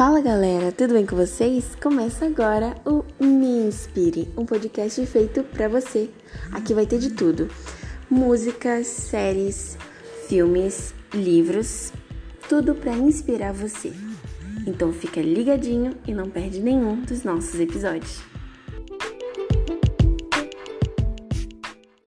Fala galera, tudo bem com vocês? Começa agora o Me Inspire, um podcast feito para você. Aqui vai ter de tudo: músicas, séries, filmes, livros, tudo para inspirar você. Então fica ligadinho e não perde nenhum dos nossos episódios.